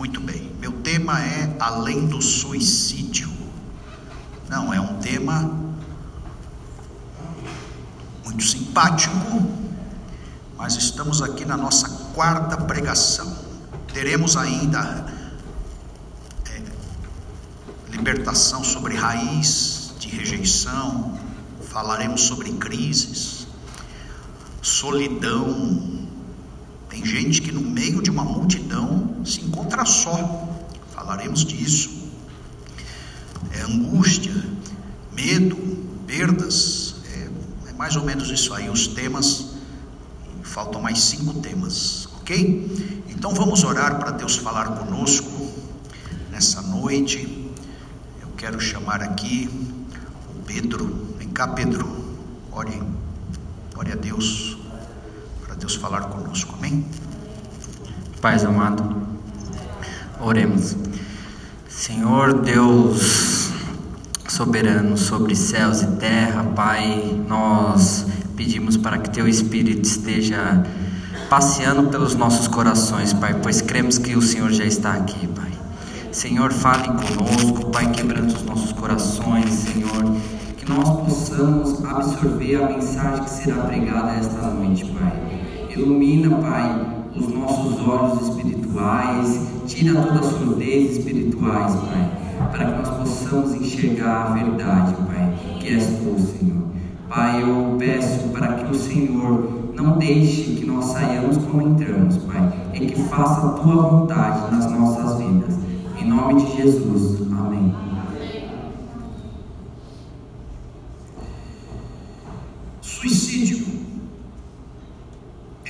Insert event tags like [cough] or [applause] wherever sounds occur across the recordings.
Muito bem. Meu tema é além do suicídio. Não, é um tema muito simpático, mas estamos aqui na nossa quarta pregação. Teremos ainda é, libertação sobre raiz de rejeição, falaremos sobre crises, solidão, tem gente que no meio de uma multidão se encontra só. Falaremos disso. É angústia, medo, perdas. É, é mais ou menos isso aí, os temas. Faltam mais cinco temas, ok? Então vamos orar para Deus falar conosco nessa noite. Eu quero chamar aqui o Pedro. Vem cá, Pedro. Ore, ore a Deus. Deus falar conosco. Amém? Pai amado, oremos. Senhor Deus soberano sobre céus e terra, Pai, nós pedimos para que Teu Espírito esteja passeando pelos nossos corações, Pai, pois cremos que o Senhor já está aqui, Pai. Senhor, fale conosco, Pai, quebrando os nossos corações, Senhor, que nós possamos absorver a mensagem que será pregada esta noite, Pai. Ilumina, Pai, os nossos olhos espirituais, tira toda a surdez espirituais, Pai, para que nós possamos enxergar a verdade, Pai, que és tu, Senhor. Pai, eu peço para que o Senhor não deixe que nós saiamos como entramos, Pai, e que faça a tua vontade nas nossas vidas. Em nome de Jesus. Amém. Suicídio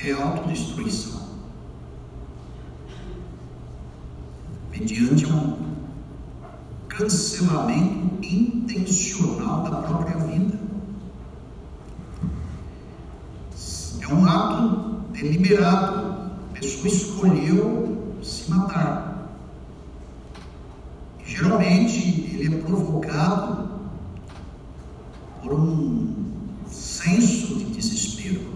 é autodestruição. Mediante um cancelamento intencional da própria vida. É um ato deliberado. A pessoa escolheu se matar. Geralmente ele é provocado por um senso de desespero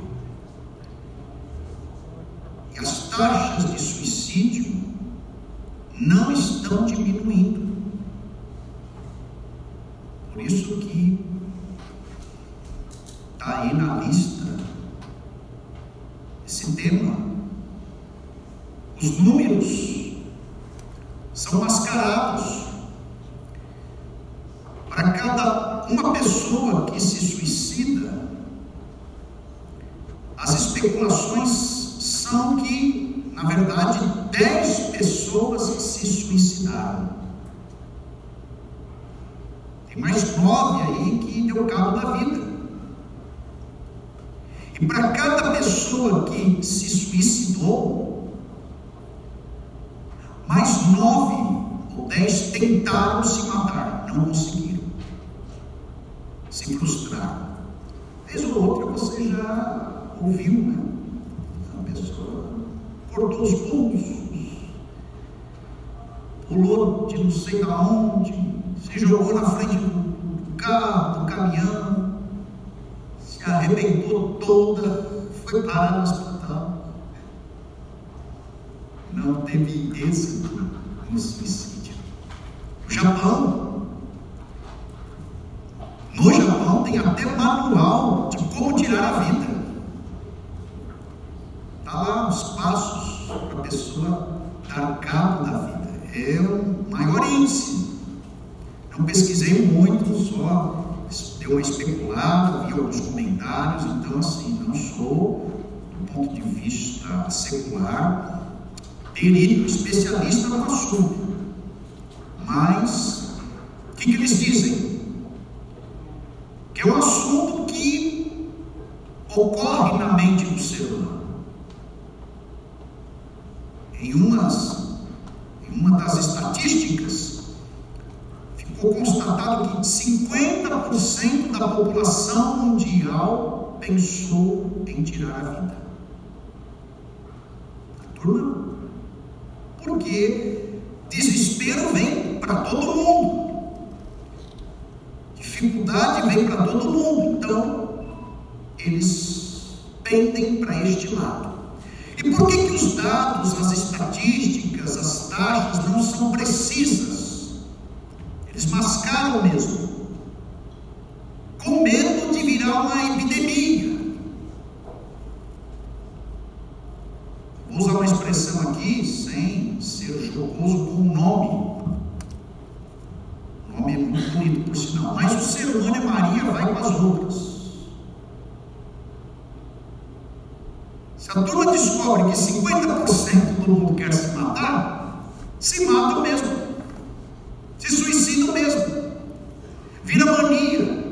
as taxas de suicídio não estão diminuindo. Por isso que está aí na lista esse tema. Os números são mascarados. Para cada uma pessoa que se suicida, as especulações são que, na verdade, dez pessoas se suicidaram. Tem mais nove deu cabo da vida. E para cada pessoa que se suicidou, mais nove ou dez tentaram se matar, não conseguiram. Se frustraram. Vez ou outra você já ouviu, né? cortou os pulsos, pulou de não sei aonde, se jogou na frente do carro, do caminhão, se arrebentou toda, foi parar no hospital. Não teve êxito no suicídio. No Japão, no Japão tem até manual de como tirar a vida. Está lá os passos para a pessoa dar cabo da vida. É o maior índice. Não pesquisei muito, só deu uma especulada, vi alguns comentários, então assim, não sou, do ponto de vista secular, perito, especialista no assunto. Mas, o que, que eles dizem? Que é um assunto que ocorre na mente do ser humano em, umas, em uma das estatísticas, ficou constatado que 50% da população mundial pensou em tirar a vida. A turma, porque desespero vem para todo mundo. Dificuldade vem para todo mundo. Então, eles pendem para este lado. E por que, que os dados, as estatísticas, as taxas não são precisas. Eles mascaram mesmo. Com medo de virar uma epidemia. Vou usar uma expressão aqui, sem ser jocoso, com um nome. O nome é muito bonito, por sinal. Mas o ser humano é Maria, vai com as outras. Se a turma descobre que 50% do mundo quer se matar, se matam mesmo. Se suicidam mesmo. Vira mania.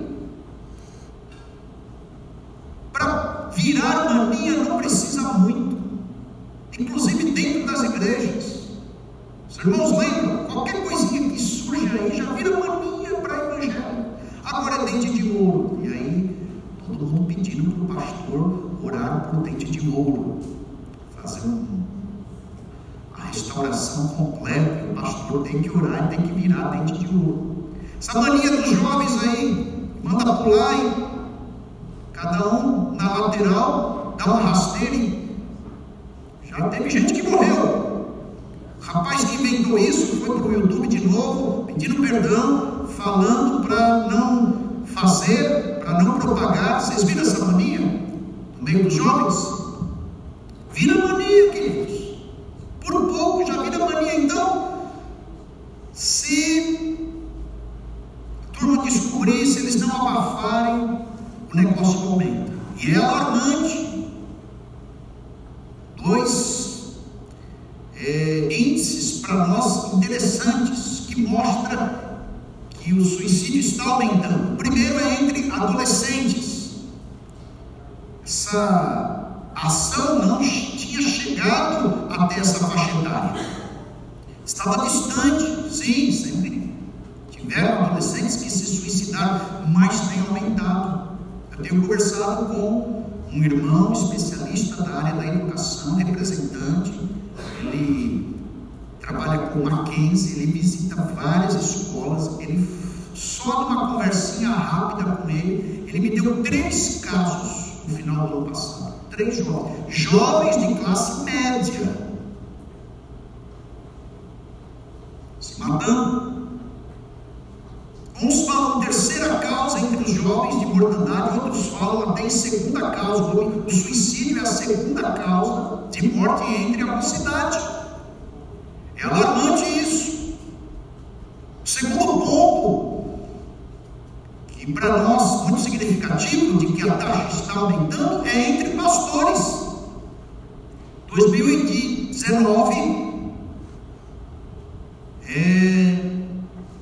Para virar mania não precisa muito. Inclusive dentro das igrejas. Os irmãos lembram? Qualquer coisinha que surge aí já vira mania para evangelho. Agora é dente de ouro. E aí, todo mundo pedindo para o pastor orar por dente de ouro, fazer um, a restauração completa. O pastor tem que orar e tem que virar dente de ouro. Essa mania dos jovens aí, manda pular e cada um na lateral, dá uma rasteira e já teve gente que morreu. O rapaz que inventou isso foi para o YouTube de novo, pedindo perdão, falando para não fazer, para não propagar. Vocês viram essa mania? meio dos jovens. Vira mania, queridos. Por pouco já vira mania. Então, se a turma descobrir, se eles não abafarem, o negócio aumenta. E é alarmante. Dois é, índices para nós interessantes que mostram que o suicídio está aumentando. O primeiro é entre adolescentes essa ação não tinha chegado até essa faixa etária. Estava distante, sim, sempre tiveram adolescentes que se suicidaram, mas tem aumentado. Eu tenho conversado com um irmão especialista da área da educação, representante, ele trabalha com Mackenzie, ele visita várias escolas, ele só numa conversinha rápida com ele, ele me deu três casos no final do ano passado. Três jovens. Jovens de classe média. Se matando. Uns falam terceira causa entre os jovens de mortandade, outros falam até em segunda causa. O suicídio é a segunda causa de morte entre a mocidade. É alarmante isso. Segundo ponto e para nós, muito significativo de que a taxa está aumentando é entre pastores. 2019, é,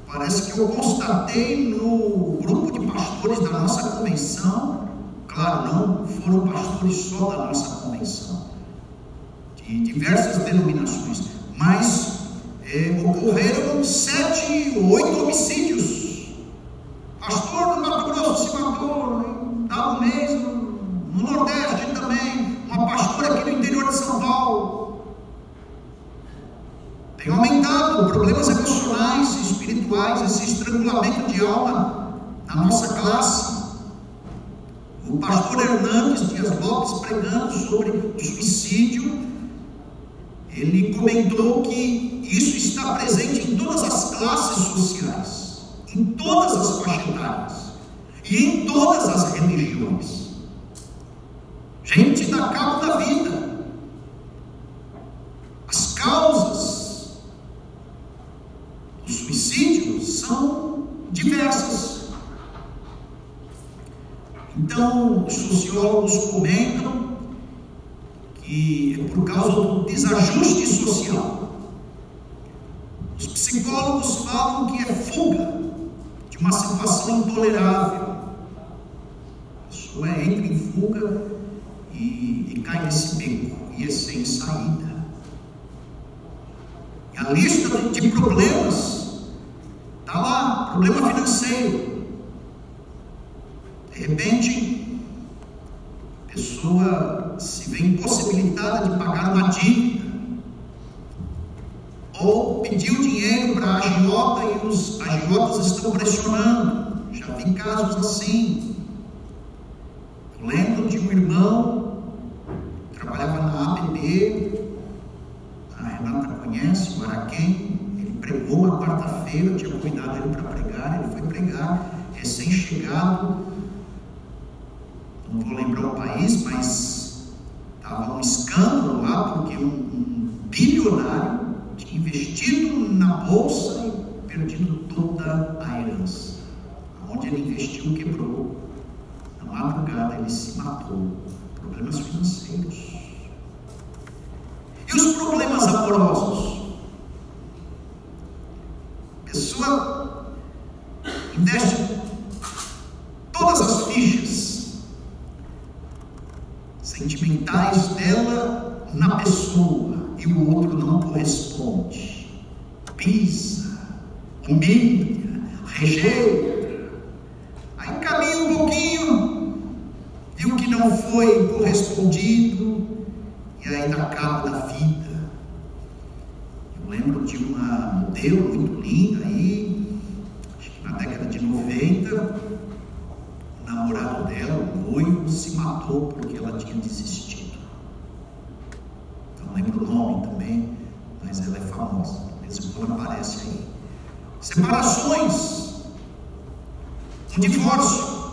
parece que eu constatei no grupo de pastores da nossa convenção, claro, não foram pastores só da nossa convenção, de diversas denominações, mas é, ocorreram sete ou oito homicídios Pastor do Mato Grosso se matou em tal mês, no, no Nordeste também, uma pastora aqui no interior de São Paulo. Tem aumentado problemas emocionais espirituais, esse estrangulamento de alma na nossa classe. O pastor Hernandes Dias Lopes, pregando sobre o suicídio, ele comentou que isso está presente em todas as classes sociais em todas as faixas e em todas as religiões. Gente dá cabo da vida. As causas do suicídio são diversas. Então, os sociólogos comentam que é por causa do desajuste social. Os psicólogos falam que é fuga uma situação intolerável. A pessoa entra em fuga e, e cai nesse beco e é sem saída. E a lista de problemas está lá, problema financeiro. De repente, a pessoa se vê impossibilitada de pagar uma dívida ou pediu dinheiro para a agiota e os agiotas estão pressionando. Já vi casos assim. Eu lembro de um irmão que trabalhava na ABB, a Renata conhece, o Araquém. Ele pregou uma quarta-feira, tinha convidado ele para pregar, ele foi pregar, recém-chegado, não vou lembrar o país, mas estava um escândalo lá, porque um, um bilionário investido na bolsa e perdido toda a herança. Onde ele investiu, quebrou. Na madrugada ele se matou. Problemas financeiros. E os problemas amorosos? Pessoa investe todas as fichas sentimentais dela na pessoa e o outro não corresponde. Pisa, humilha, rejeita. Aí caminha um pouquinho, viu que não foi correspondido, e aí dá cabo da vida. Eu lembro de uma modelo muito linda aí, acho que na década de 90, o namorado dela, o noivo, se matou porque ela tinha desistido. Não lembro o nome também, mas ela é famosa. Mesmo quando aparece aí. Separações, um divórcio,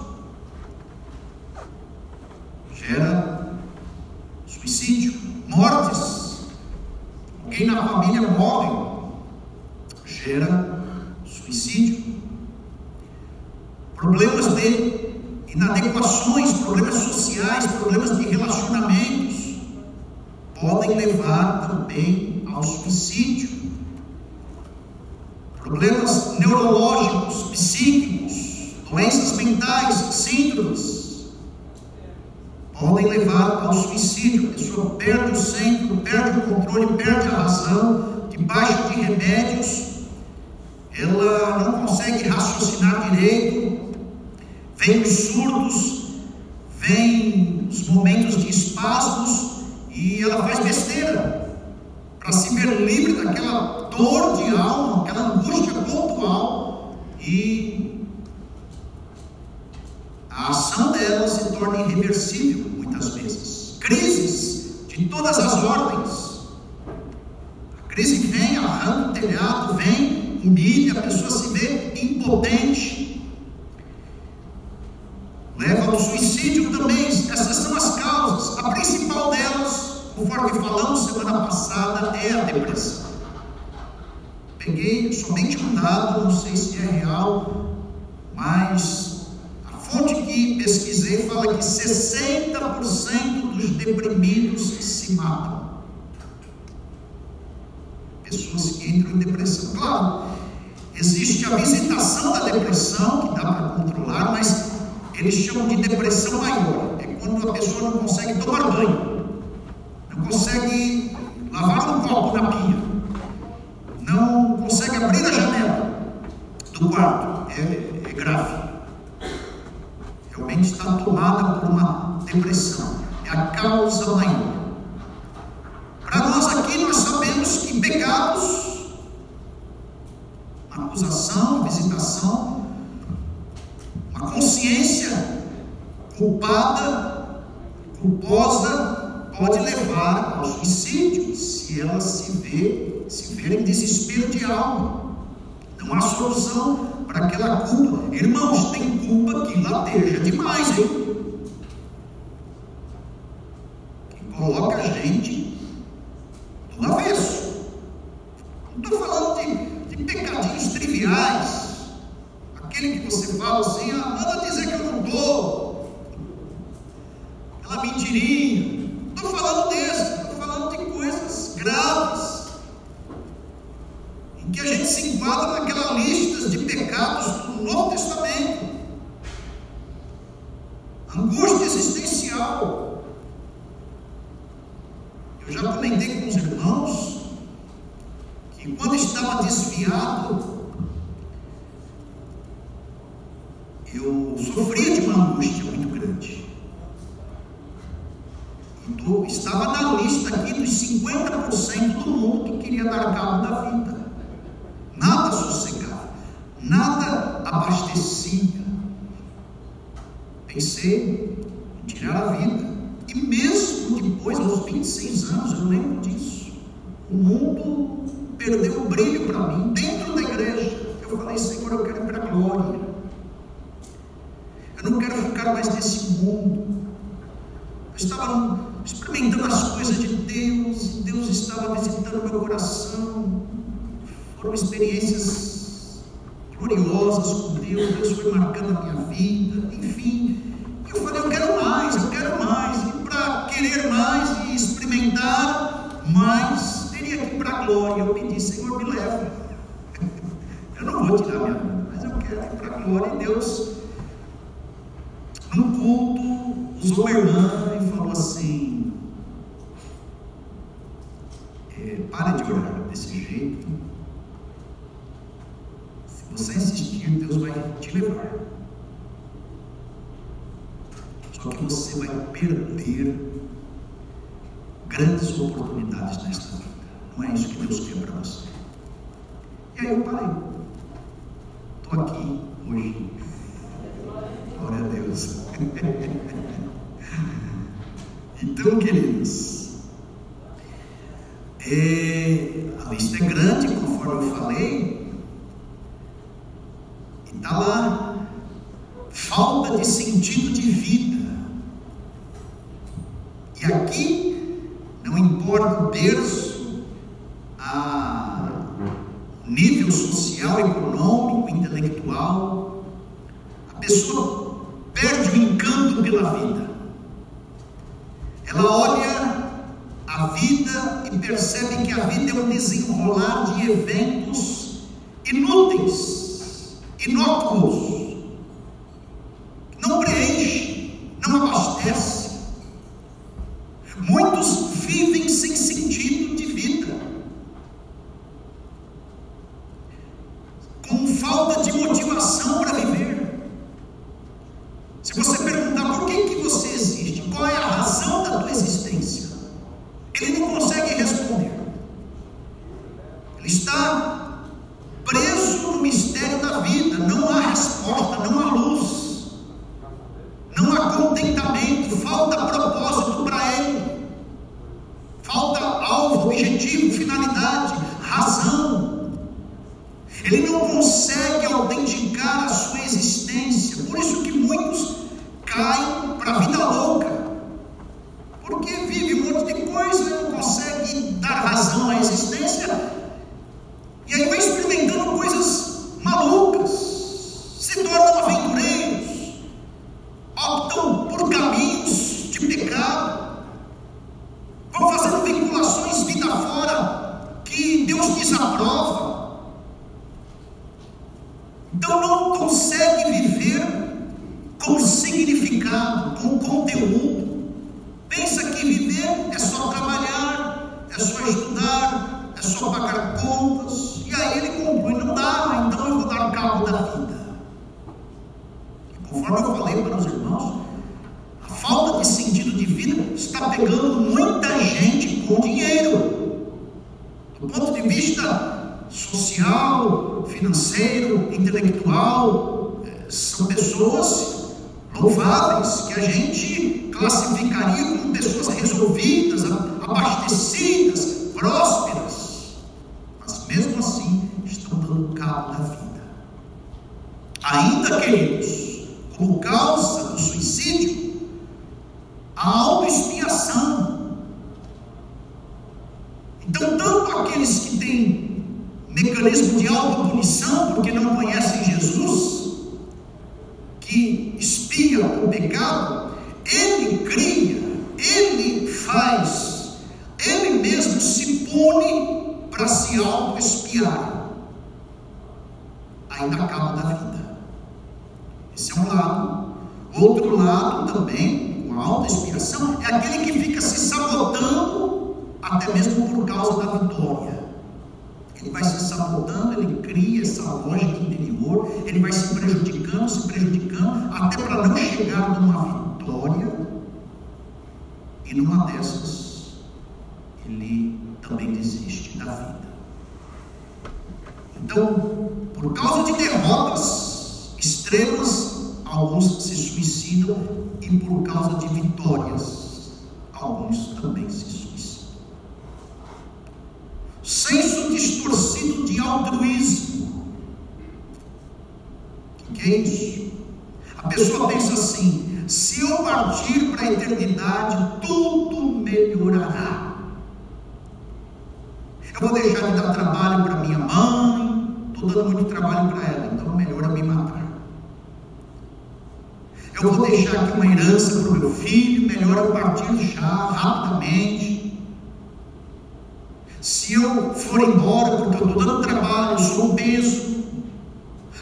gera suicídio, mortes. Alguém na família morre, gera suicídio. Problemas de inadequações, problemas sociais, problemas de relacionamentos podem levar também ao suicídio. Problemas neurológicos, psíquicos, doenças mentais, síndromes, podem levar ao suicídio. A pessoa perde o centro, perde o controle, perde a razão, debaixo de remédios, ela não consegue raciocinar direito, vem os surdos, vem os momentos de espasmos e ela faz besteira para se ver livre daquela dor de alma, aquela angústia pontual e a ação dela se torna irreversível muitas vezes. Crises de todas as ordens. A crise vem, arranca o telhado, vem, humilha, a pessoa se vê impotente. Leva ao suicídio também. Essas são as causas. A principal delas, conforme falamos semana passada, é a depressão. Peguei somente um dado, não sei se é real, mas a fonte que pesquisei fala que 60% dos deprimidos se matam. Pessoas que entram em depressão. Claro, existe a visitação da depressão, que dá para controlar, mas eles chamam de depressão maior. É quando a pessoa não consegue tomar banho, consegue lavar um copo na pia, não consegue abrir a janela do quarto. É, é grave. Realmente está tomada por uma depressão. É a causa maior. Para nós aqui, nós sabemos que pecados, uma acusação, uma visitação, uma consciência culpada, culposa, pode levar ao suicídio, se ela se vê, se ver em desespero de alma. Não há solução para aquela culpa. Irmãos, tem culpa que lateja demais, hein? Que coloca a gente do avesso. Não estou falando de, de pecadinhos triviais. Aquele que você fala assim, ah, manda dizer que eu não dou. Aquela mentirinha. Estou falando desse, estou falando de coisas graves. Em que a gente se enquadra naquela lista de pecados do Novo Testamento. Angústia existencial. Eu já comentei com os irmãos que quando estava desviado, eu sofria de uma angústia muito grande. Estava na lista aqui dos 50% do mundo que queria dar cabo da vida. Nada sossegava, nada abastecia. Pensei em tirar a vida. E mesmo depois, aos 26 anos, eu lembro disso. O mundo perdeu o brilho para mim dentro da igreja. Eu falei, Senhor, eu quero ir para a glória. Eu não quero ficar mais nesse mundo. Eu estava experimentando as coisas de Deus, Deus estava visitando meu coração. Foram experiências gloriosas com Deus, Deus foi marcando a minha vida, enfim. Eu falei, eu quero mais, eu quero mais, e para querer mais e experimentar mais, teria que ir para a glória. Eu pedi, Senhor, me leva. Eu não vou tirar minha vida, mas eu quero ir para a glória. E Deus, no culto, usou uma irmã e falou assim: é, pare de orar desse jeito. Se você insistir, Deus vai te levar. Só que você vai perder grandes oportunidades nesta vida. Não é isso que Deus quer para você. E aí eu parei. Estou aqui hoje. Glória a Deus. [laughs] então, queridos, é, a lista é grande, conforme eu falei. E está lá. Falta de sentido de vida. E aqui, não importa o berço, a nível social, econômico, intelectual, a pessoa perde o encanto pela vida. Ela olha a vida e percebe que a vida é um desenrolar de eventos inúteis, inócuos, não preenche, não abastece. Muitos vivem sem sentido de vida, com falta de motivação se sabotando, ele cria essa lógica interior, ele vai se prejudicando, se prejudicando, até para não chegar numa vitória. E numa dessas, ele também desiste da vida. Então, por causa de derrotas extremas, alguns se suicidam, e por causa de vitórias, alguns também se suicidam. Senso de distorcido de altruísmo. O que, é isso? A pessoa pensa assim: se eu partir para a eternidade, tudo melhorará. Eu vou deixar de dar trabalho para minha mãe, estou dando muito trabalho para ela, então melhor me matar. Eu vou deixar aqui uma herança para o meu filho, melhor eu partir já, rapidamente. Se eu for embora porque eu estou dando trabalho, sou peso,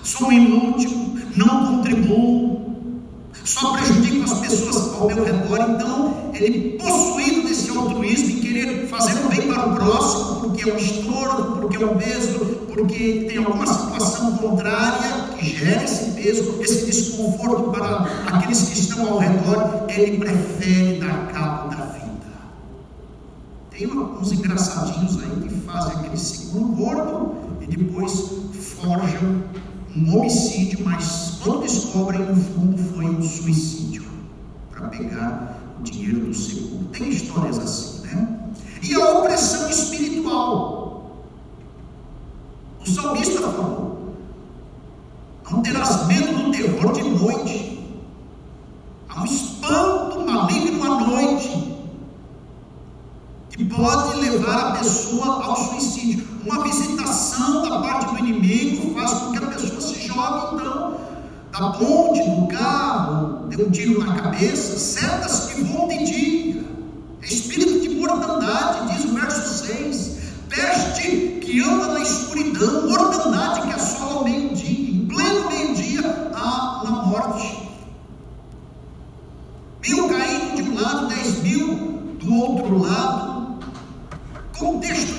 sou inútil, não contribuo, só prejudico as pessoas ao meu redor, então ele possuído desse altruísmo e querer fazer o bem para o próximo, porque é um estorno, porque é um peso, porque tem alguma situação contrária que gera esse peso, esse desconforto para aqueles que estão ao redor, ele prefere dar cabo da. Tem uns engraçadinhos aí que fazem aquele segundo corpo e depois forjam um homicídio, mas quando descobrem, no fundo foi um suicídio para pegar o dinheiro do seguro. Tem histórias assim, né? E a opressão espiritual. O salmista falou: Não terás medo do terror de noite. Há um espanto maligno à noite que pode levar a pessoa ao suicídio. Uma visitação da parte do inimigo faz com que a pessoa se jogue, então, da ponte, do carro, dê um tiro na cabeça, setas que voam de dia, espírito de mortandade, diz o verso 6, peste que anda na escuridão, mortandade que assola o meio-dia, em pleno meio-dia há na morte. Mil caindo de um lado, dez mil do outro lado, contexto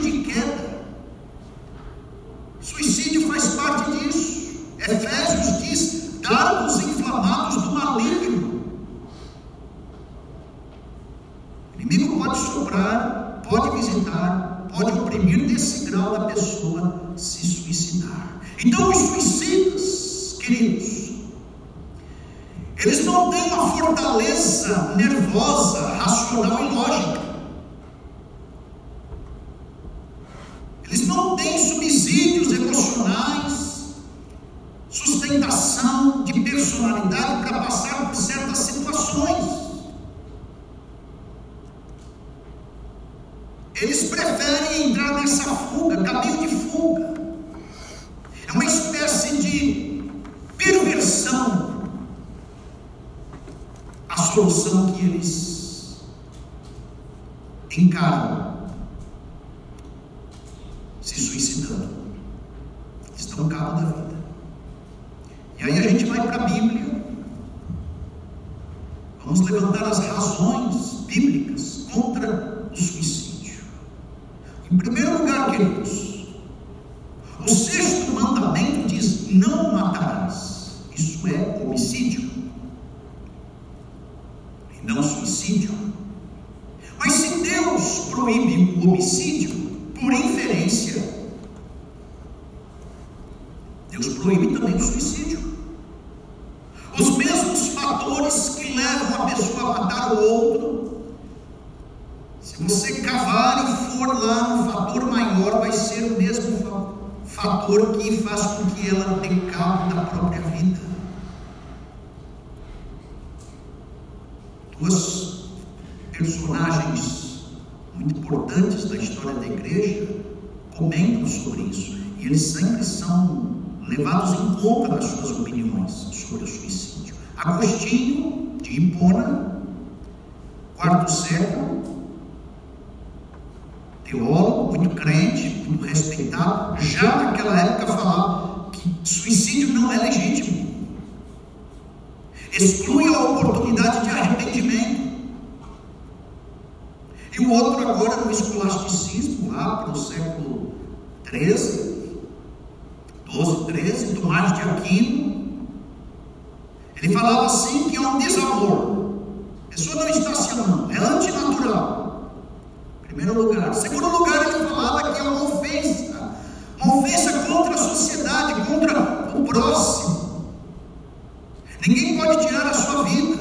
o outro agora no escolasticismo, lá para o século XIII, 12, 13, Tomás de Aquino, ele falava assim que é um desamor. A pessoa não está se amando, é antinatural. Primeiro lugar. Segundo lugar, ele falava que é uma ofensa. Uma ofensa contra a sociedade, contra o próximo. Ninguém pode tirar a sua vida.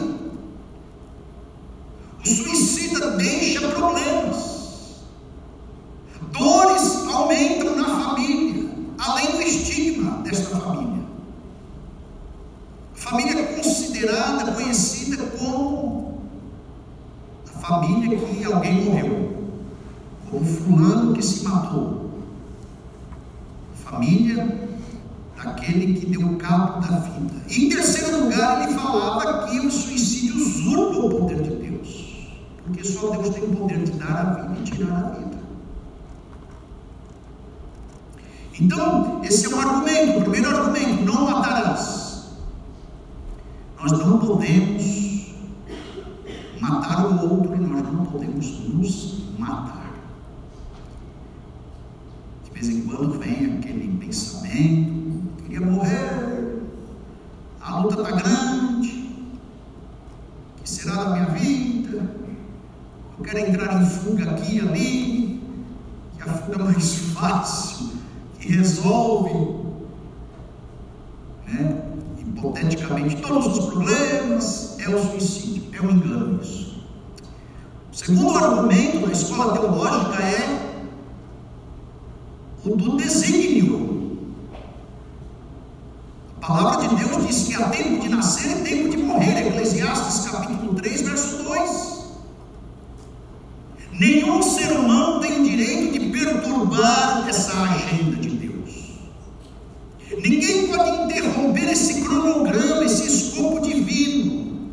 Suicida deixa problemas. Dores aumentam na desta família. Família considerada, conhecida como a família que alguém morreu, como fulano que se matou. Família daquele que deu cabo da vida. Em terceiro lugar, ele falava que o suicídio usurpa o poder de porque só Deus tem o poder de dar a vida e tirar a vida. Então, esse é um argumento, o primeiro argumento: não matarás. Nós não podemos matar o outro e nós não podemos nos matar. De vez em quando vem aquele pensamento: queria morrer, a luta está grande, o que será da minha vida? Quero entrar em fuga aqui e ali, que a fuga é mais fácil que resolve, né, hipoteticamente, todos os problemas, é o suicídio, é o engano isso. O segundo argumento da escola teológica é o do desígnio. A palavra de Deus diz que há tempo de nascer e tempo de morrer, Eclesiastes capítulo 3, verso 2. Nenhum ser humano tem o direito de perturbar essa agenda de Ninguém pode interromper esse cronograma, esse escopo divino.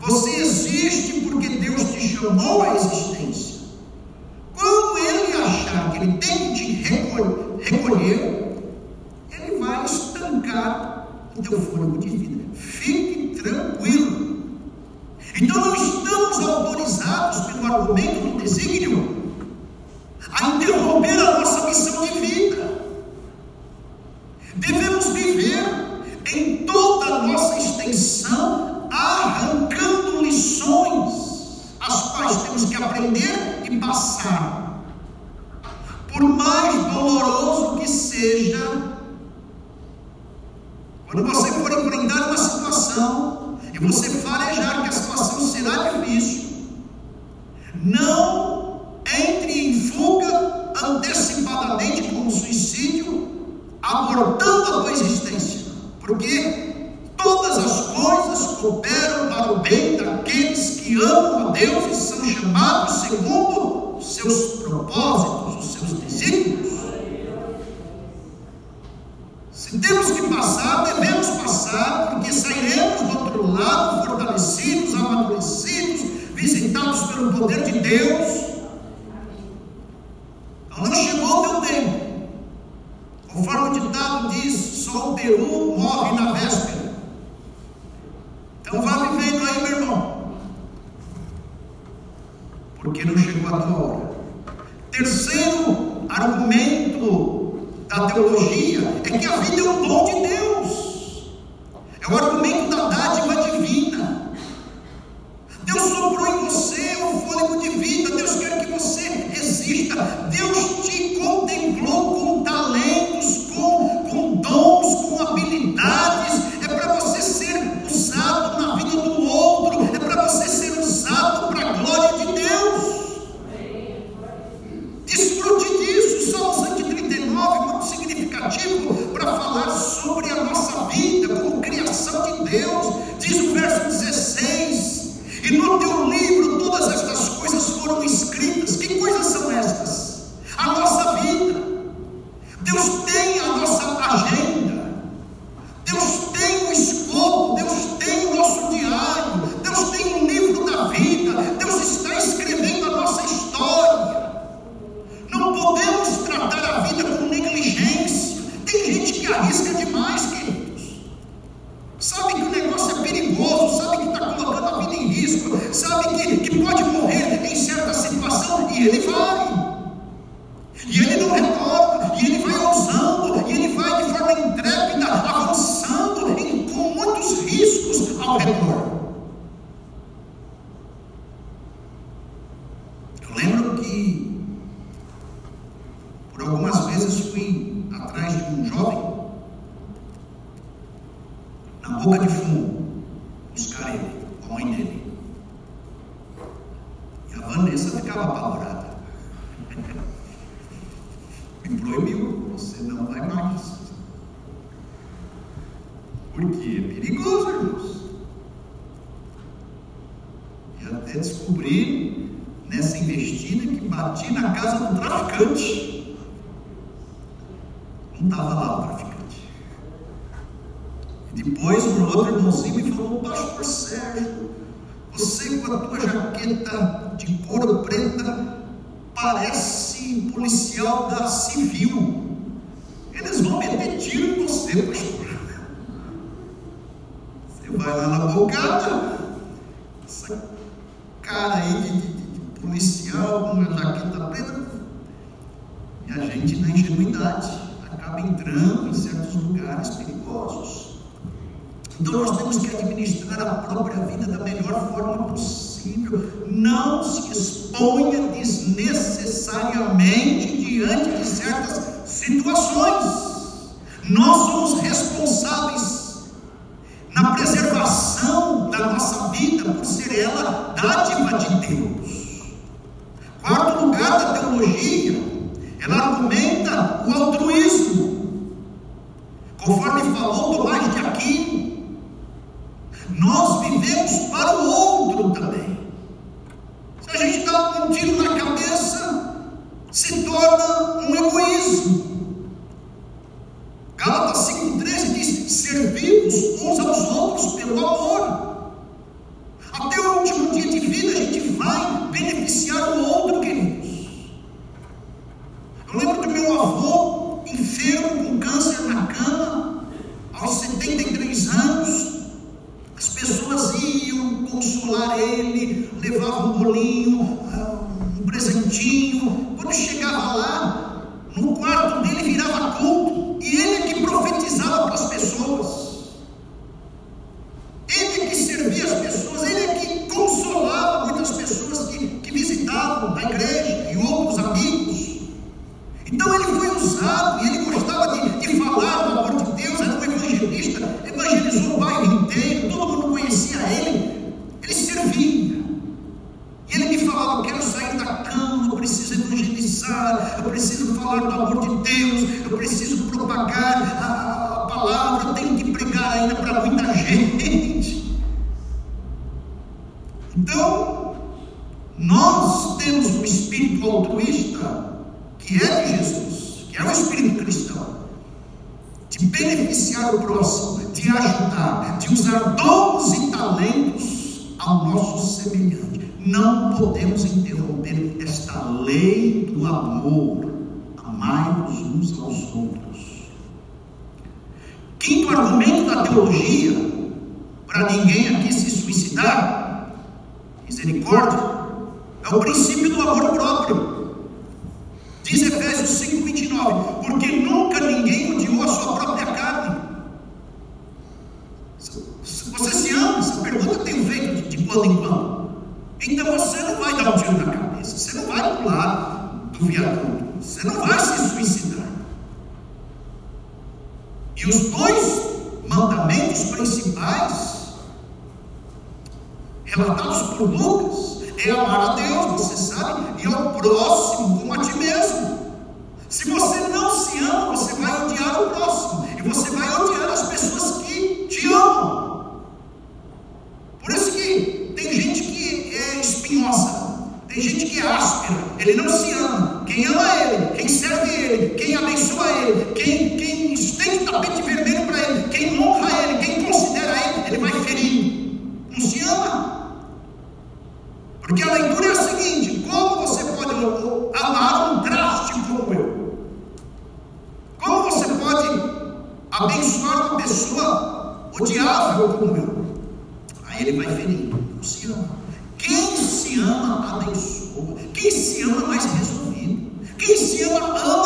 Você existe porque Deus te chamou à existência. Quando ele achar que ele tem te recolher, ele vai estancar o teu fôlego de vida. Fique tranquilo. Então não estamos autorizados pelo argumento do desígnio Que arrisca demais, queridos. Porque a leitura é a seguinte: como você pode amar um drástico como eu? Como você pode abençoar uma pessoa odiável como eu? Aí ele vai ferir. Não se ama. Quem se ama, abençoa. Quem se ama, mais resolvido. Quem se ama, ama.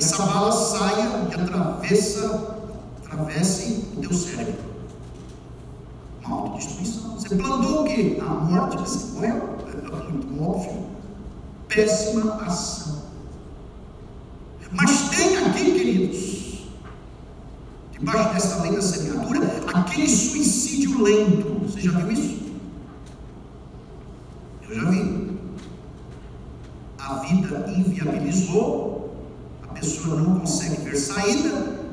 essa bala saia e atravessa, atravesse o teu cérebro. Uma autodestruição. Você plantou o quê? A morte, a sequela, é muito óbvio. Péssima ação. Mas tem aqui, queridos, debaixo dessa lei da semeadura, aquele suicídio lento. Você já viu isso?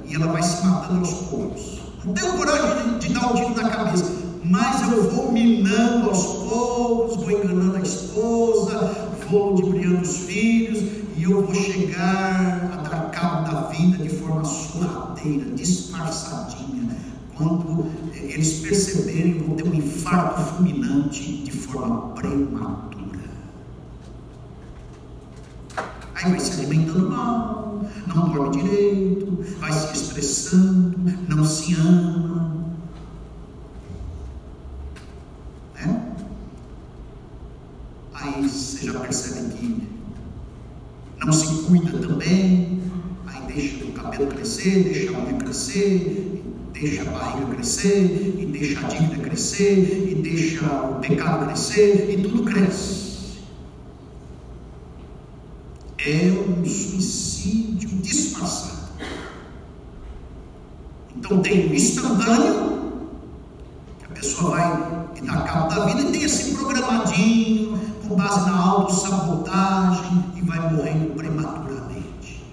e ela vai se matando aos poucos. Não tenho coragem de, de dar um tiro na cabeça, mas eu vou minando aos poucos, vou enganando a esposa, vou debriando os filhos e eu vou chegar a dar cabo da vida de forma sorrateira, disfarçadinha. Quando eles perceberem, vão ter um infarto fulminante de forma prematura. Aí vai se alimentando mal, não dorme direito, vai se estressando, não se ama. Né? Aí você já percebe que não se cuida também, aí deixa o cabelo crescer, deixa a unha crescer, deixa a barriga crescer, e deixa a dívida crescer, e deixa o pecado crescer, e tudo cresce. É um suicídio disfarçado. Então tem o instantâneo, que a pessoa vai e dá cabo da vida, e tem esse programadinho, com base na autossabotagem, e vai morrendo prematuramente.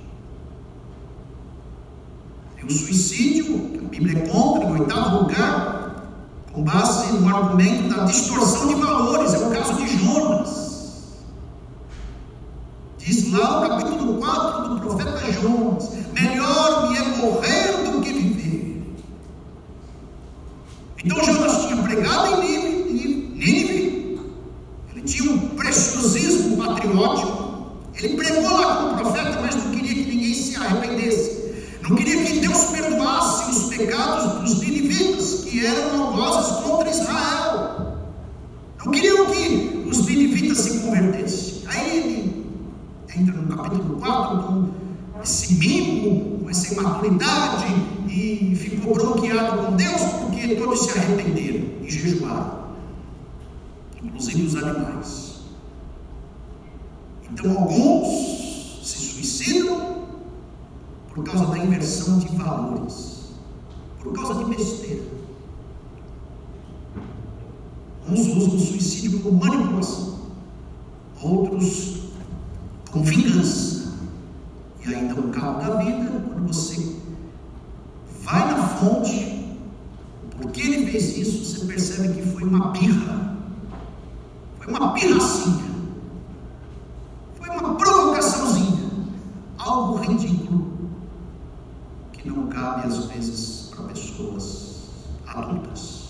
Tem o suicídio, que a Bíblia é contra, em oitavo lugar, com base no argumento da distorção de valores, é o caso de Jonas. Diz lá no capítulo 4 do profeta Jonas: Melhor me é morrer do que viver. Então Jonas tinha pregado em Nínive, ele tinha um preciosismo patriótico, ele pregou lá como profeta, mas não queria que ninguém se arrependesse, não queria que Deus perdoasse os pecados dos ninivitas, que eram algozes contra Israel, não queriam que os ninivitas se convertessem. Aí ele entra no capítulo 4 com esse mimo, com essa imaturidade e ficou bloqueado com Deus porque todos se arrependeram e jejuaram, inclusive os animais. Então alguns se suicidam por causa da inversão de valores, por causa de besteira. Uns usam o suicídio como manipulação, outros com vingança. E aí dá um cabo da vida quando você vai na fonte, porque ele fez isso, você percebe que foi uma birra, foi uma pirracinha, foi uma provocaçãozinha, algo ridículo que não cabe às vezes para pessoas adultas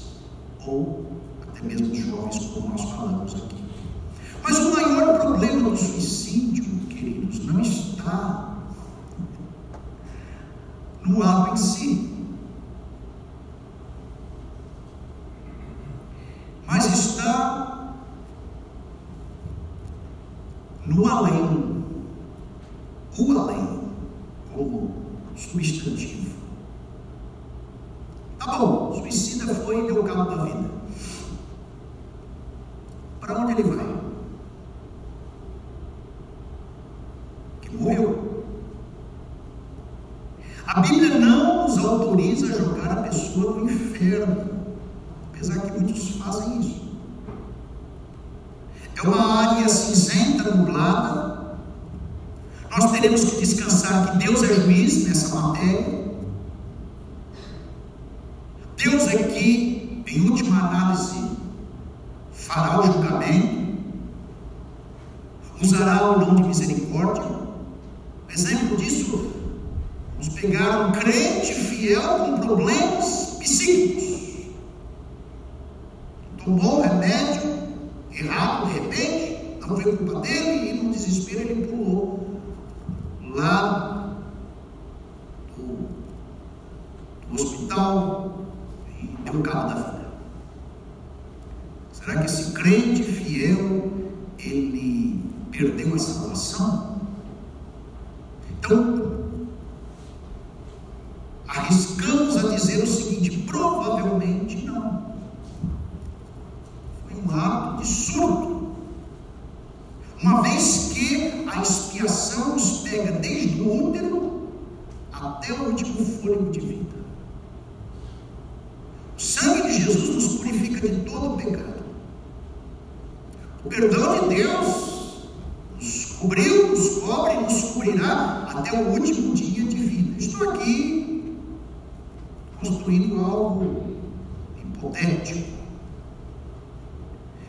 ou até mesmo jovens, como nós falamos aqui. Mas o maior problema do suicídio queridos, não está no ato em si, mas está no além, o além, como substantivo. Tá bom, suicida foi e deu cabo da vida. Para onde ele vai? Morreu. A Bíblia não nos autoriza a jogar a pessoa no inferno, apesar que muitos fazem isso. É uma área cinzenta, nublada. Nós teremos que descansar que Deus é juiz nessa matéria. Deus é que, em última análise, fará o julgamento, usará o nome de misericórdia Exemplo disso, vamos pegar um crente fiel com problemas psíquicos. Tomou remédio errado, de repente, não foi culpa dele, e no desespero ele pulou lá do, do hospital e deu cabo da vida. Será que esse crente fiel, ele perdeu a salvação? Então, arriscamos a dizer o seguinte: provavelmente não. Foi um ato de surto. Uma vez que a expiação nos pega desde o útero até o último fôlego de vida. O sangue de Jesus nos purifica de todo pecado. O perdão de Deus construindo algo hipotético.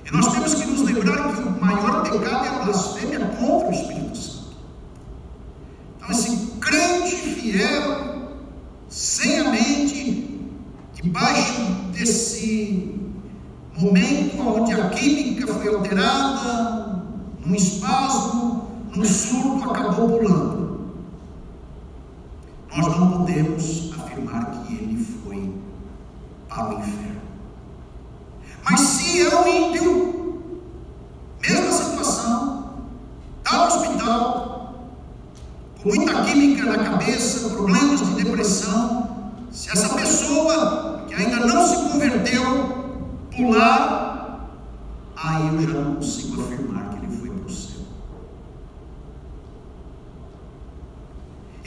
E nós temos que nos lembrar que o maior pecado é a blasfêmia contra o Espírito Santo. Então, esse crente fiel, sem a mente, debaixo desse momento onde a química foi alterada, num espasmo, num surto, acabou pulando nós não podemos afirmar que ele foi para o inferno. Mas se é um ímpio, mesma situação, está no hospital, com muita química, química na cabeça, problemas de depressão, se essa pessoa que ainda não se converteu pular, aí eu já não consigo afirmar que ele foi para o céu.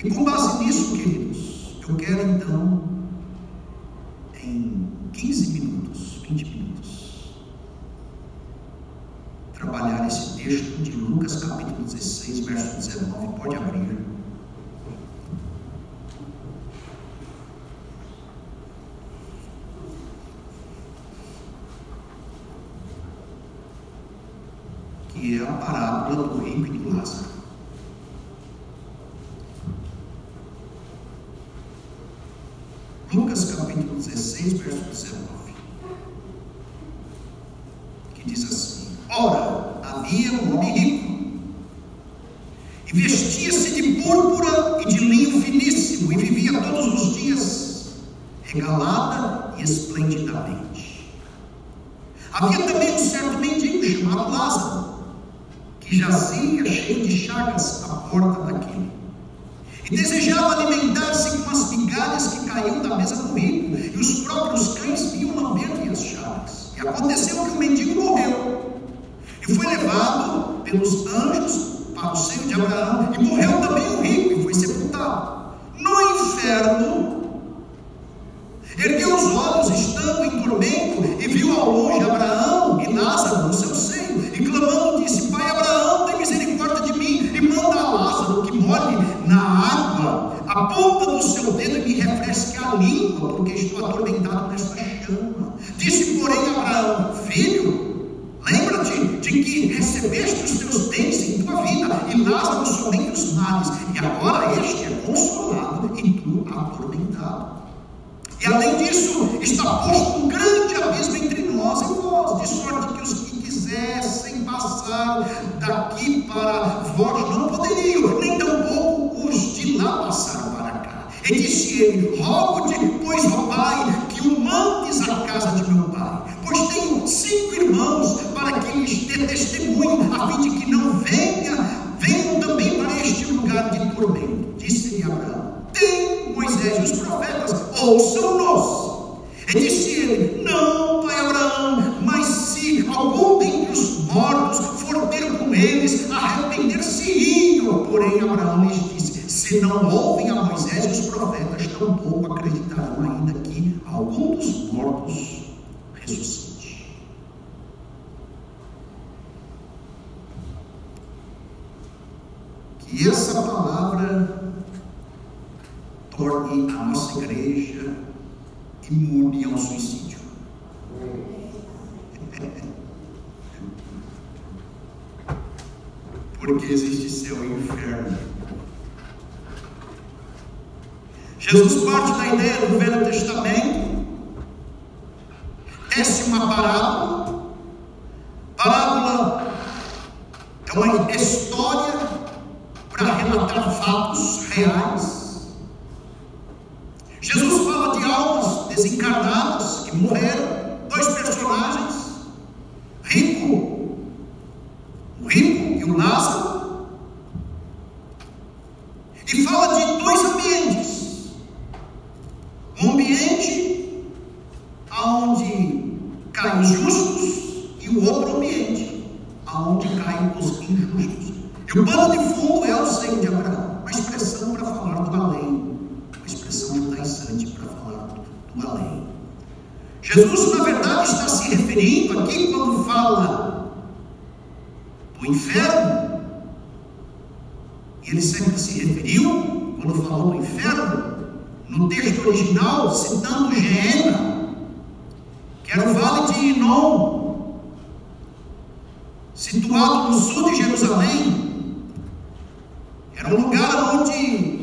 E com base nisso, queridos, eu quero então, em 15 minutos, 20 minutos, trabalhar esse texto de Lucas capítulo 16, verso 19. Pode abrir. Que é a parábola do rico e do Lázaro. Lucas capítulo 16, verso 19. Que diz assim: Ora, havia um homem rico, e vestia-se de púrpura e de linho finíssimo, e vivia todos os dias regalada e esplendidamente. Havia também um certo mendigo chamado Lázaro, que jazia cheio de chagas à porta daquele e desejava alimentar-se com as migalhas que caíam da mesa do rico, e os próprios cães vinham lamber-lhe as chagas. E aconteceu que o mendigo morreu, e foi levado pelos anjos para o seio de Abraão, e morreu também o rico, e foi sepultado. No inferno, ergueu os olhos, estando em tormento, e viu ao longe Abraão e Lázaro no seu seio, e clamando disse: Pai Abraão, tem misericórdia de mim, e manda a Lázaro que molhe na água a ponta do seu dedo me refresque a língua, porque estou atormentado nesta chama. Disse, porém, Abraão: Filho, lembra-te de que recebeste os teus bens em tua vida, e Lázaro somente os males, e agora este é consolado e tu atormentado. E além disso, está posto um grande abismo entre nós e vós, de sorte que os que quisessem passar daqui para vós não poderiam, disse ele: Rogo-te, pois, Pai, que o mandes à casa de meu pai, pois tenho cinco irmãos, para que lhes dê testemunho, a fim de que não venha, venham também para este lugar de tormento. Disse-lhe Abraão: Tem Moisés e os profetas, ouçam-nos. E disse ele: Não, pai Abraão, mas se algum dentre os mortos for ter com eles, arrepender-se-iam. Porém, Abraão lhes disse: Se não ouvem a Moisés e os profetas, tampouco acreditarão ainda que algum dos mortos ressuscite. Que essa palavra torne a nossa igreja imune ao suicídio. [laughs] Porque existe céu e inferno. Jesus parte da ideia do Velho Testamento, tece uma parábola. Parábola é uma história para relatar fatos reais. Jesus fala de almas desencarnadas que morreram, dois personagens, rico, o rico e o Lázaro, e fala de dois ambientes. Um ambiente onde caem os justos e o outro ambiente onde caem os injustos. E o pano de fundo é o seio de Abraão, uma expressão para falar do além, uma expressão judaizante para falar do além. Jesus, na verdade, está se referindo aqui quando fala do inferno, e ele sempre se referiu, quando falou do inferno, no texto original, citando Geena, que era o vale de Inom, situado no sul de Jerusalém, era um lugar onde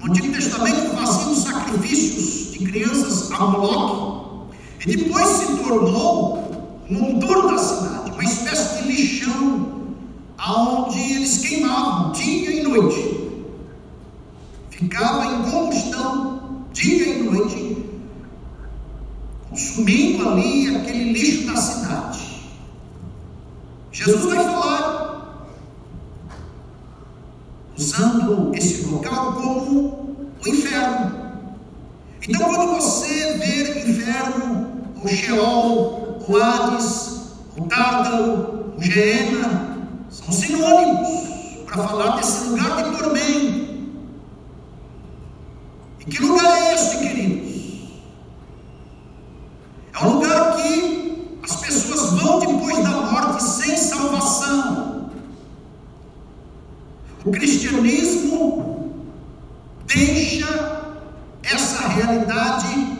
no Antigo Testamento faziam sacrifícios de crianças a Moloque, e depois se tornou o motor da cidade, uma espécie de lixão, aonde eles queimavam dia e noite ficava em combustão dia e noite, consumindo ali aquele lixo da cidade. Jesus vai falar, usando esse local como o inferno. Então, então quando você ver o inferno, o Sheol, o Hades, o Tártaro, o Geena, são sinônimos para falar desse lugar de tormento. E que lugar é este, queridos? É um lugar que as pessoas vão depois da morte sem salvação. O cristianismo deixa essa realidade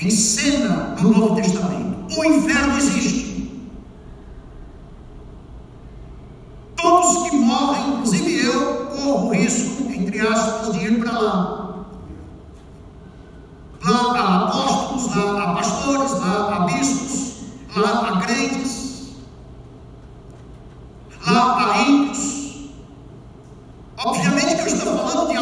em cena no Novo Testamento. O inferno existe. Todos que morrem, inclusive eu, corro o risco, entre aspas, de ir para lá. Lá há apóstolos, lá há pastores, lá há bispos, lá há crentes, lá há Obviamente eu estou falando de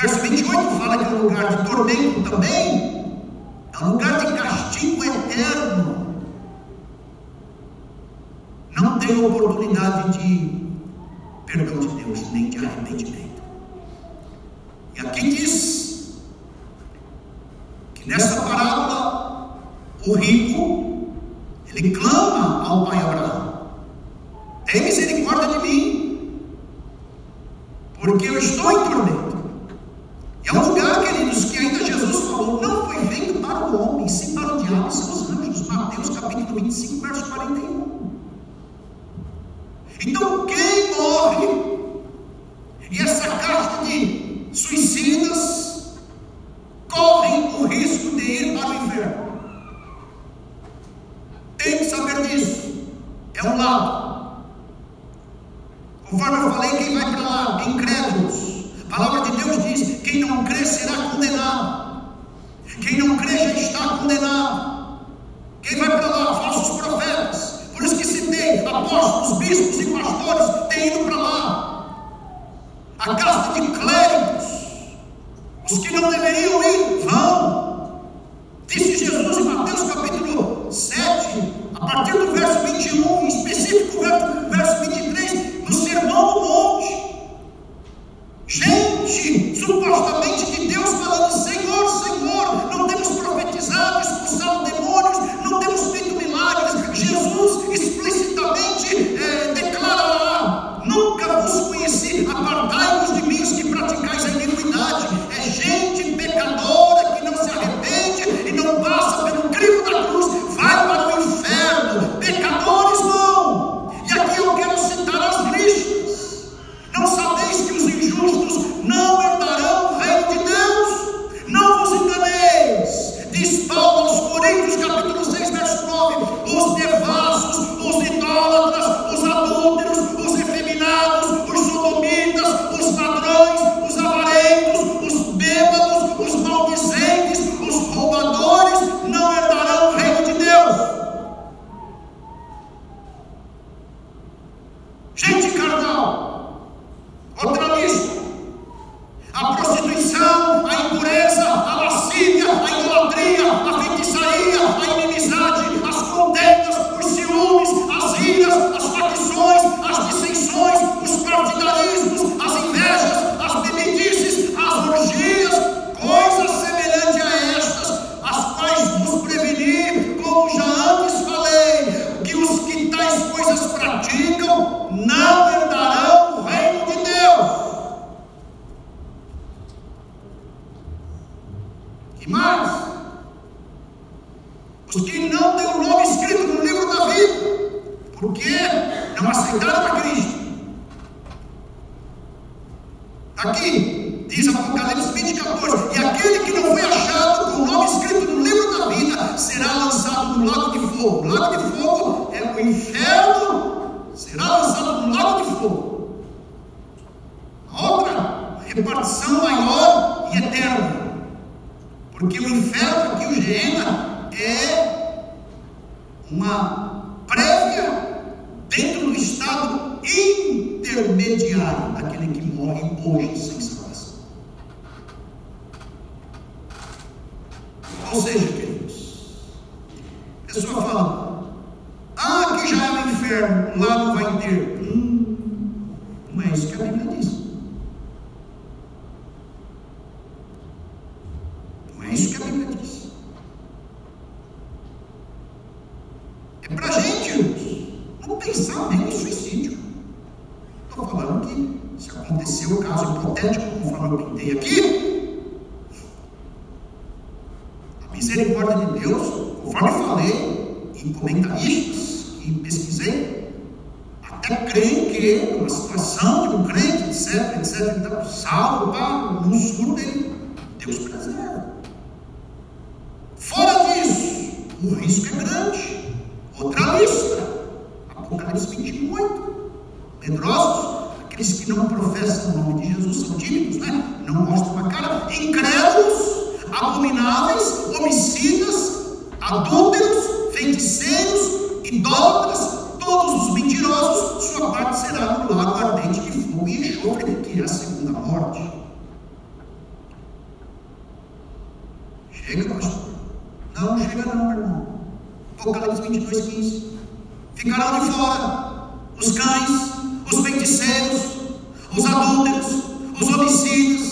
Verso 28 fala que é um lugar de tormento também, é um lugar de castigo eterno. Não tem oportunidade de perdão de Deus, nem de arrependimento. E aqui diz que nessa parábola, o rico feiticeiros, idólatras, todos os mentirosos, sua parte será no lago ardente de fogo e enxofre, que é a segunda morte. Chega, pastor. Não, chega não, irmão. Apocalipse 22, 15. Ficarão de fora os cães, os feiticeiros, os adúlteros, os homicidas.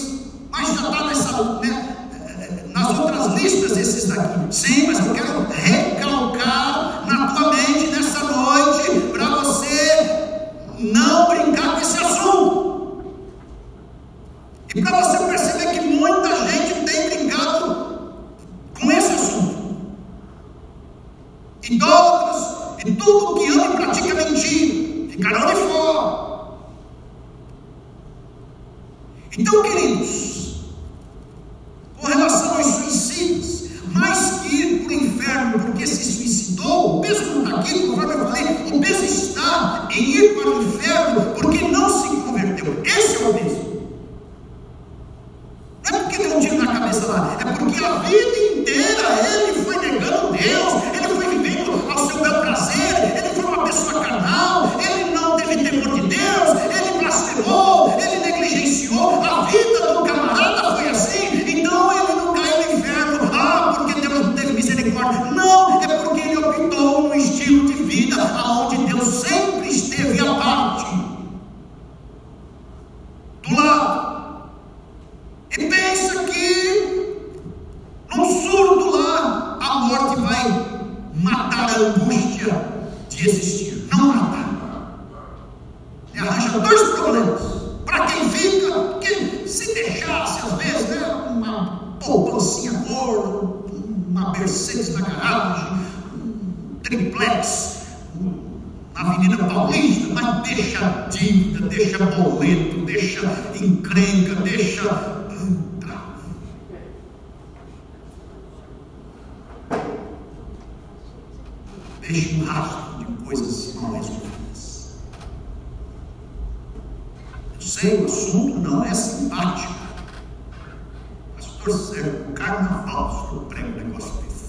um fausto prego negócio desse.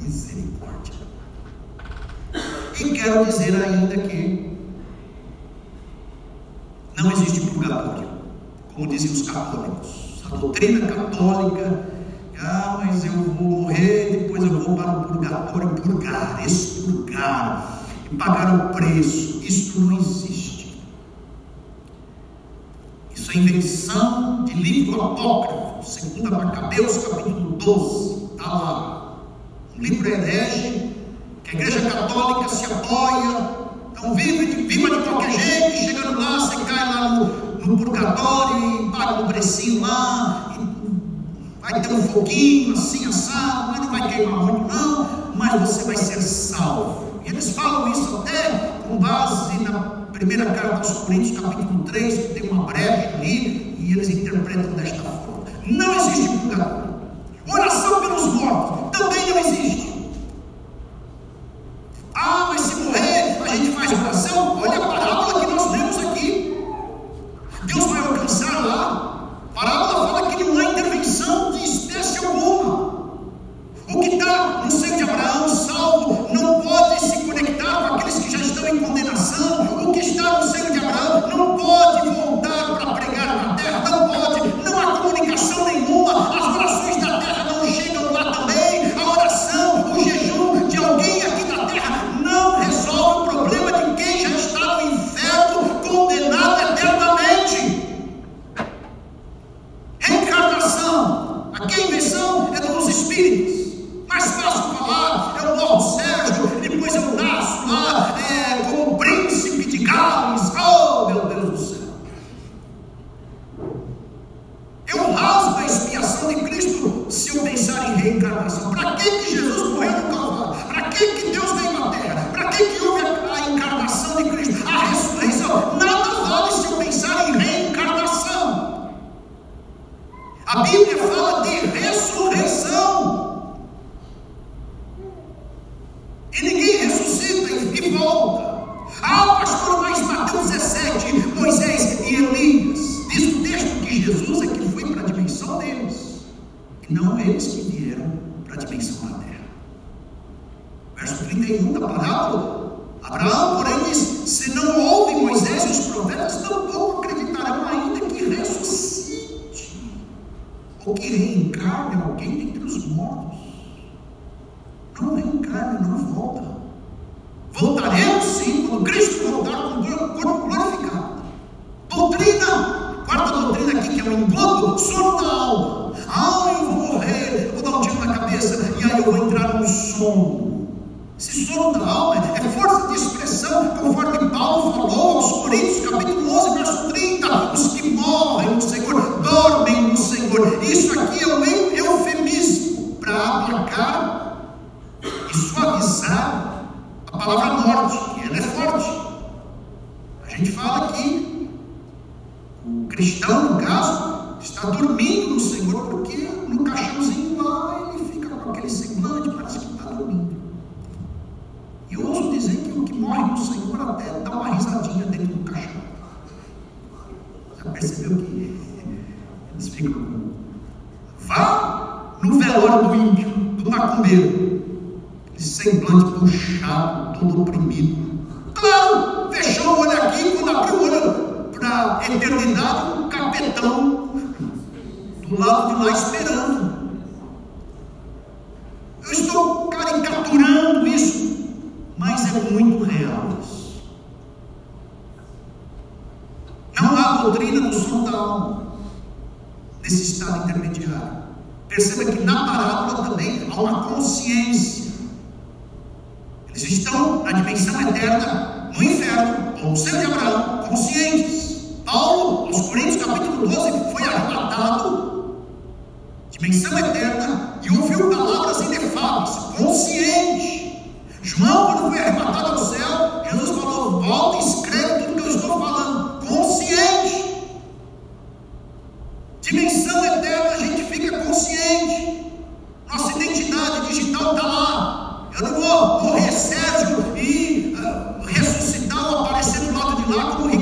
Misericórdia. E quero dizer ainda que não existe purgatório, como dizem os católicos. A doutrina católica, ah, mas eu vou morrer, depois eu vou para o purgatório purgar, expurgar, e pagar o preço. Isso não existe. Isso é invenção de livro apócrifo segundo Macabeus, capítulo 12, está lá. Um livro herege, que a igreja católica se apoia, então vive, viva de qualquer jeito, chegando lá, você cai lá no, no purgatório e paga um precinho lá, vai ter um foguinho assim, assado, mas não vai queimar muito não, mas você vai ser salvo. E eles falam isso até com base na primeira carta dos Coríntios, capítulo 3, que tem uma breve ali, e eles interpretam desta forma. Não existe purgatório. Oração pelos mortos também não existe. Ah, mas se morrer, a gente faz oração? Olha a parábola que nós lemos aqui. Deus vai alcançar lá. Parábola dimensão deles. Não eles que vieram para a dimensão da terra. Verso 31 da parábola. Abraão, porém, diz: Se não houve Moisés e os profetas, tampouco acreditarão ainda que ressuscite. Ou que reencarne alguém dentre os mortos. Não reencarna, não volta. Voltaremos sim quando Cristo voltar com o corpo glorificado. Doutrina, quarta doutrina aqui que é o englobo, sono sono. Esse sono da alma é força de expressão, conforme Paulo falou aos Coríntios, capítulo 11, verso 30. Os que morrem no Senhor, dormem no Senhor. Isso aqui é um eufemismo para aplacar e suavizar a palavra morte, que ela é forte. A gente fala que o cristão, no caso, está dormindo no Senhor, porque no caixãozinho lá ele fica com aquele semblante, parece que está dormindo. E eu ouso dizer que o que morre no Senhor até dá uma risadinha dentro do caixão. Já percebeu que eles ficam. Vá no velório do ímpio, do macumbeiro semblante puxado, todo oprimido. Claro, fechou o olho aqui, quando abriu o olho para a eternidade, um capetão do lado de lá esperando. Eu estou caricaturando isso, mas é muito real isso. Não há doutrina no som da alma, nesse estado intermediário. Perceba que na parábola também há uma consciência. Eles estão na dimensão eterna, no inferno, no céu de Abraão, conscientes. Paulo, aos Coríntios, capítulo 12, foi arrebatado, dimensão eterna, e ouviu palavras inefáveis, consciente. João, quando foi arrebatado ao céu, Jesus falou: volta e escreve tudo que eu estou falando, consciente. Dimensão eterna, a gente fica consciente. Nossa identidade digital está lá. Eu não vou morrer Sérgio e uh, ressuscitar ou aparecer do lado de lá como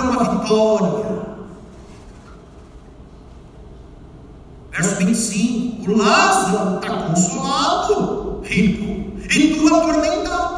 foi uma vitória. Verso 25: O Lázaro está consolado, rico, e tu atormentado.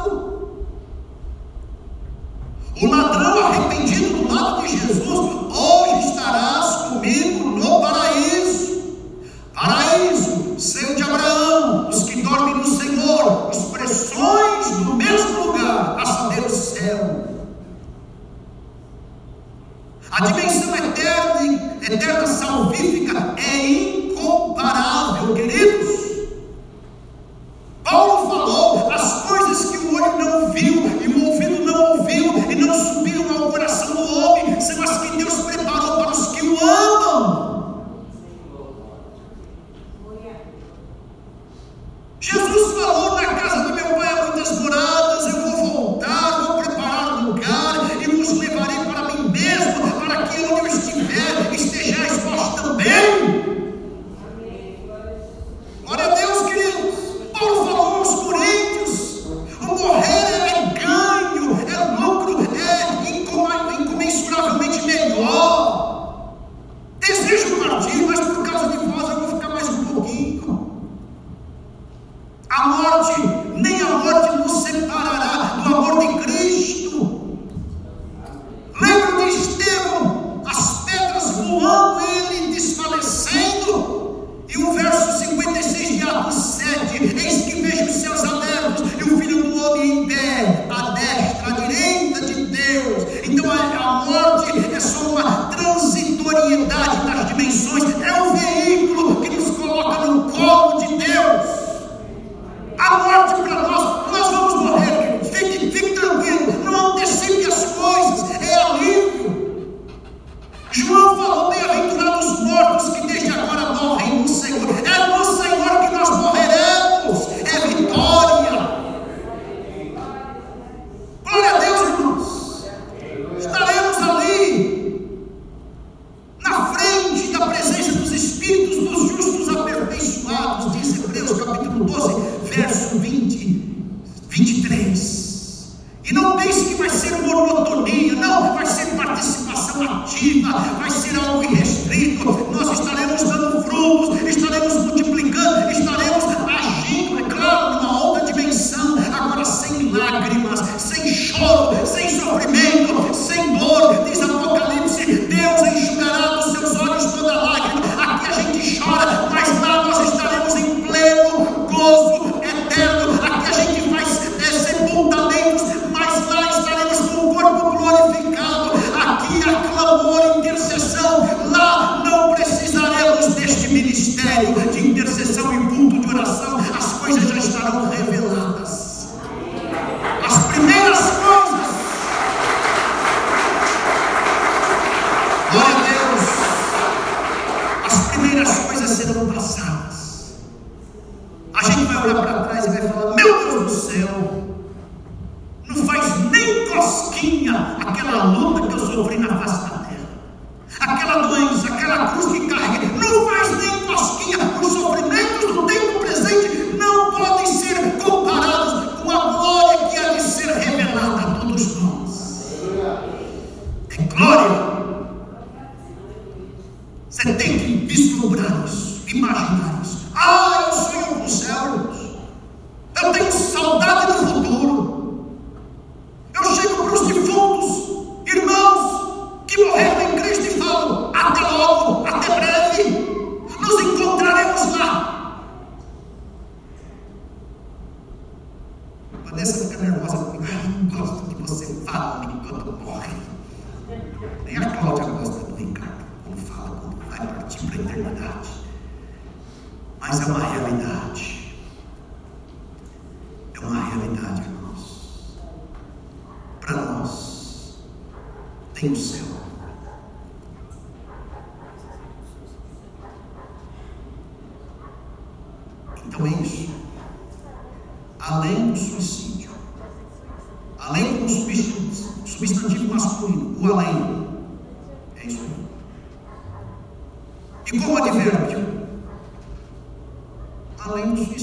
E não pense que vai ser monotonia, não, vai ser participação ativa, vai ser algo irrestrito. Nós estaremos dando frutos, estaremos multiplicando.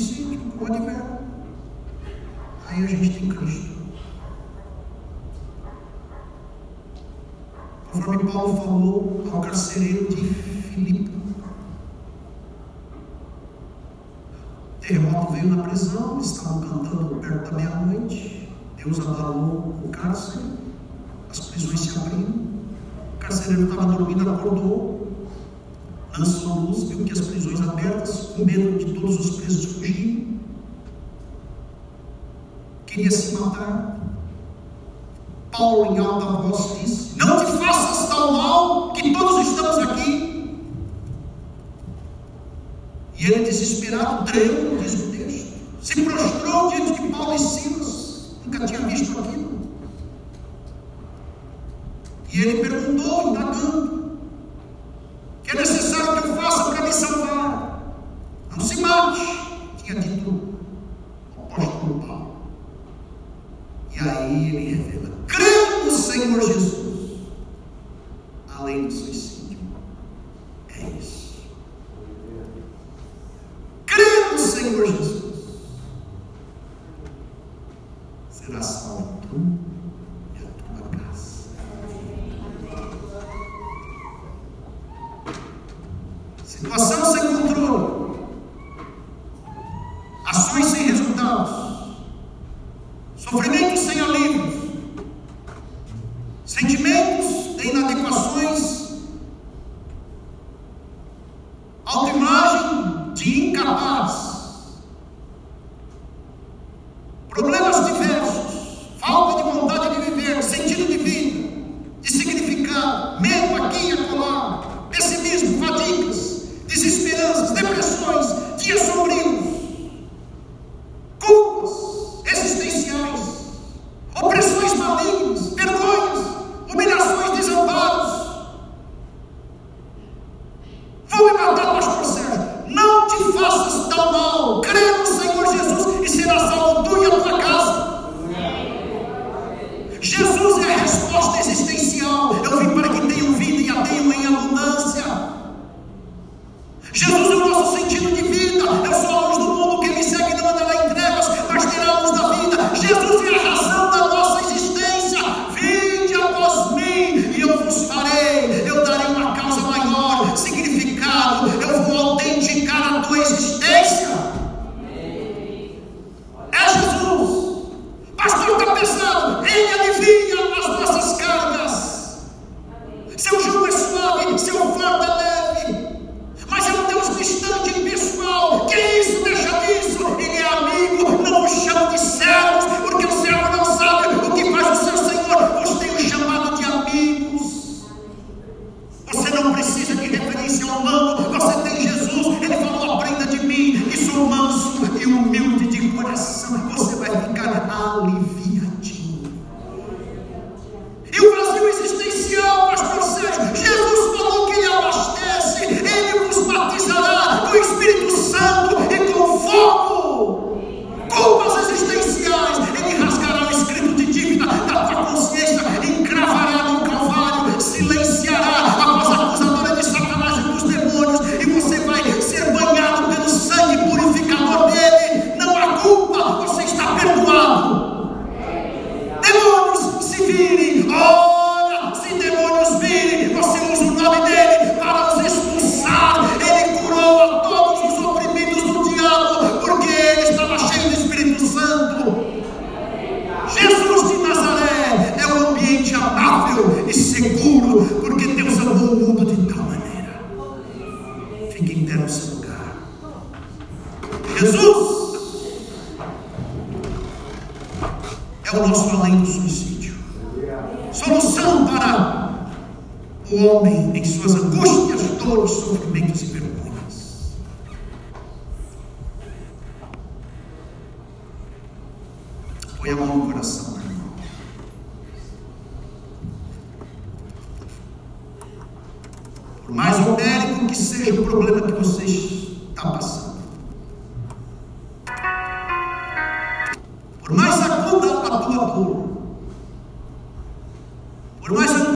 Do suicídio, o advérbio. Aí a gente tem Cristo. Conforme Paulo falou ao carcereiro de Filipe. Terremoto veio na prisão, estavam cantando perto da meia-noite. Deus abalou o cárcere, as prisões se abriram. O carcereiro estava dormindo, acordou, lançou a luz, viu que as prisões abertas, com medo de todos os presos fugirem queria se matar. Paulo, em alta voz, disse: Não te faças tal mal, que todos estamos aqui. E ele, desesperado, tremendo, diz o texto, se prostrou diante de Paulo e Silas. Nunca tinha visto aquilo. E ele perguntou, indagando: Que é necessário que eu faça para me salvar? Não se mate, tinha dito o apóstolo Paulo. E aí ele revela: crê no Senhor Jesus,